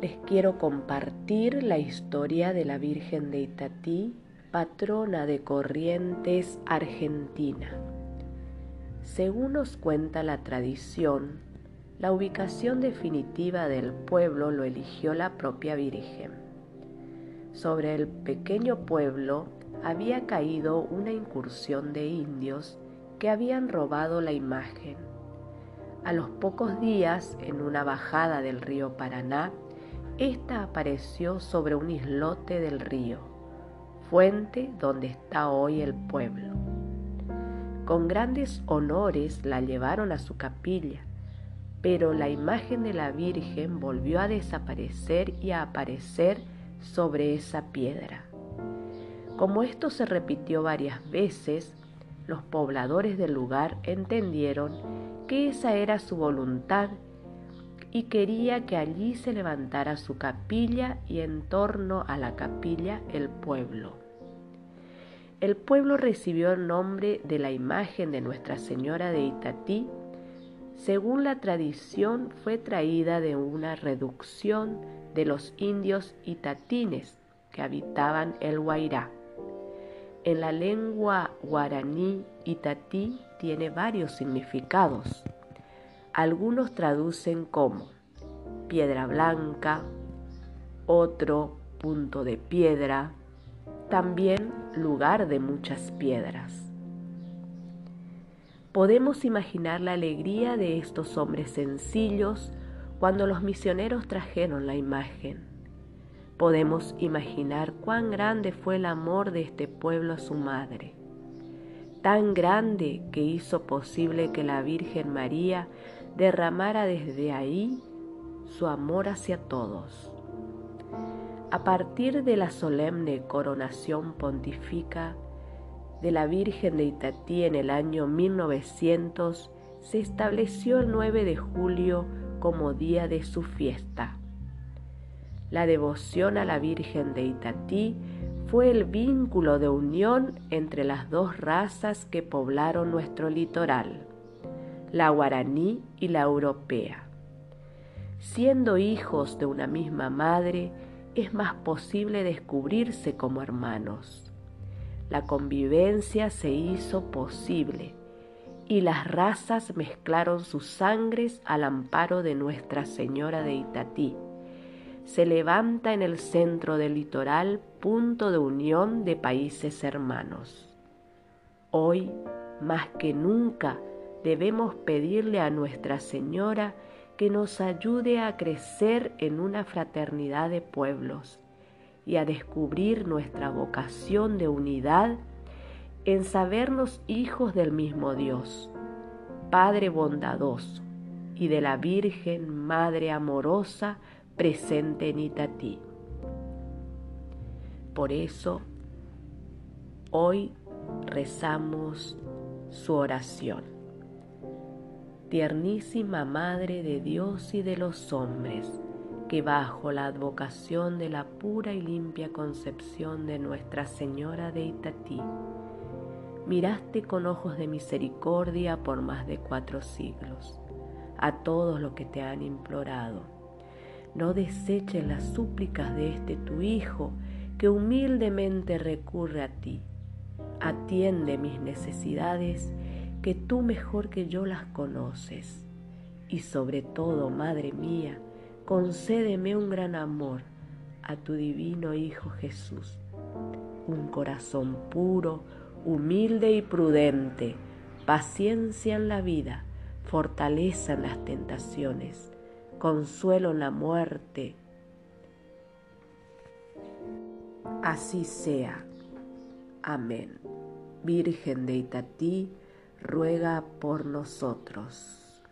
les quiero compartir la historia de la Virgen de Itatí, patrona de Corrientes, Argentina. Según nos cuenta la tradición, la ubicación definitiva del pueblo lo eligió la propia Virgen. Sobre el pequeño pueblo había caído una incursión de indios que habían robado la imagen. A los pocos días, en una bajada del río Paraná, ésta apareció sobre un islote del río, fuente donde está hoy el pueblo. Con grandes honores la llevaron a su capilla, pero la imagen de la Virgen volvió a desaparecer y a aparecer sobre esa piedra. Como esto se repitió varias veces, los pobladores del lugar entendieron que esa era su voluntad y quería que allí se levantara su capilla y en torno a la capilla el pueblo. El pueblo recibió el nombre de la imagen de Nuestra Señora de Itatí. Según la tradición, fue traída de una reducción de los indios itatines que habitaban el Guairá. En la lengua guaraní, itatí tiene varios significados. Algunos traducen como piedra blanca, otro punto de piedra, también lugar de muchas piedras. Podemos imaginar la alegría de estos hombres sencillos cuando los misioneros trajeron la imagen. Podemos imaginar cuán grande fue el amor de este pueblo a su madre, tan grande que hizo posible que la Virgen María derramara desde ahí su amor hacia todos. A partir de la solemne coronación pontífica de la Virgen de Itatí en el año 1900, se estableció el 9 de julio como día de su fiesta. La devoción a la Virgen de Itatí fue el vínculo de unión entre las dos razas que poblaron nuestro litoral la guaraní y la europea. Siendo hijos de una misma madre, es más posible descubrirse como hermanos. La convivencia se hizo posible y las razas mezclaron sus sangres al amparo de Nuestra Señora de Itatí. Se levanta en el centro del litoral punto de unión de países hermanos. Hoy, más que nunca, debemos pedirle a Nuestra Señora que nos ayude a crecer en una fraternidad de pueblos y a descubrir nuestra vocación de unidad en sabernos hijos del mismo Dios, Padre bondadoso y de la Virgen Madre amorosa presente en Itatí. Por eso, hoy rezamos su oración tiernísima Madre de Dios y de los hombres, que bajo la advocación de la pura y limpia concepción de Nuestra Señora de Itatí, miraste con ojos de misericordia por más de cuatro siglos a todos los que te han implorado. No deseches las súplicas de este tu Hijo, que humildemente recurre a ti. Atiende mis necesidades que tú mejor que yo las conoces. Y sobre todo, Madre mía, concédeme un gran amor a tu divino Hijo Jesús, un corazón puro, humilde y prudente, paciencia en la vida, fortaleza en las tentaciones, consuelo la muerte. Así sea. Amén. Virgen de Itatí, ruega por nosotros.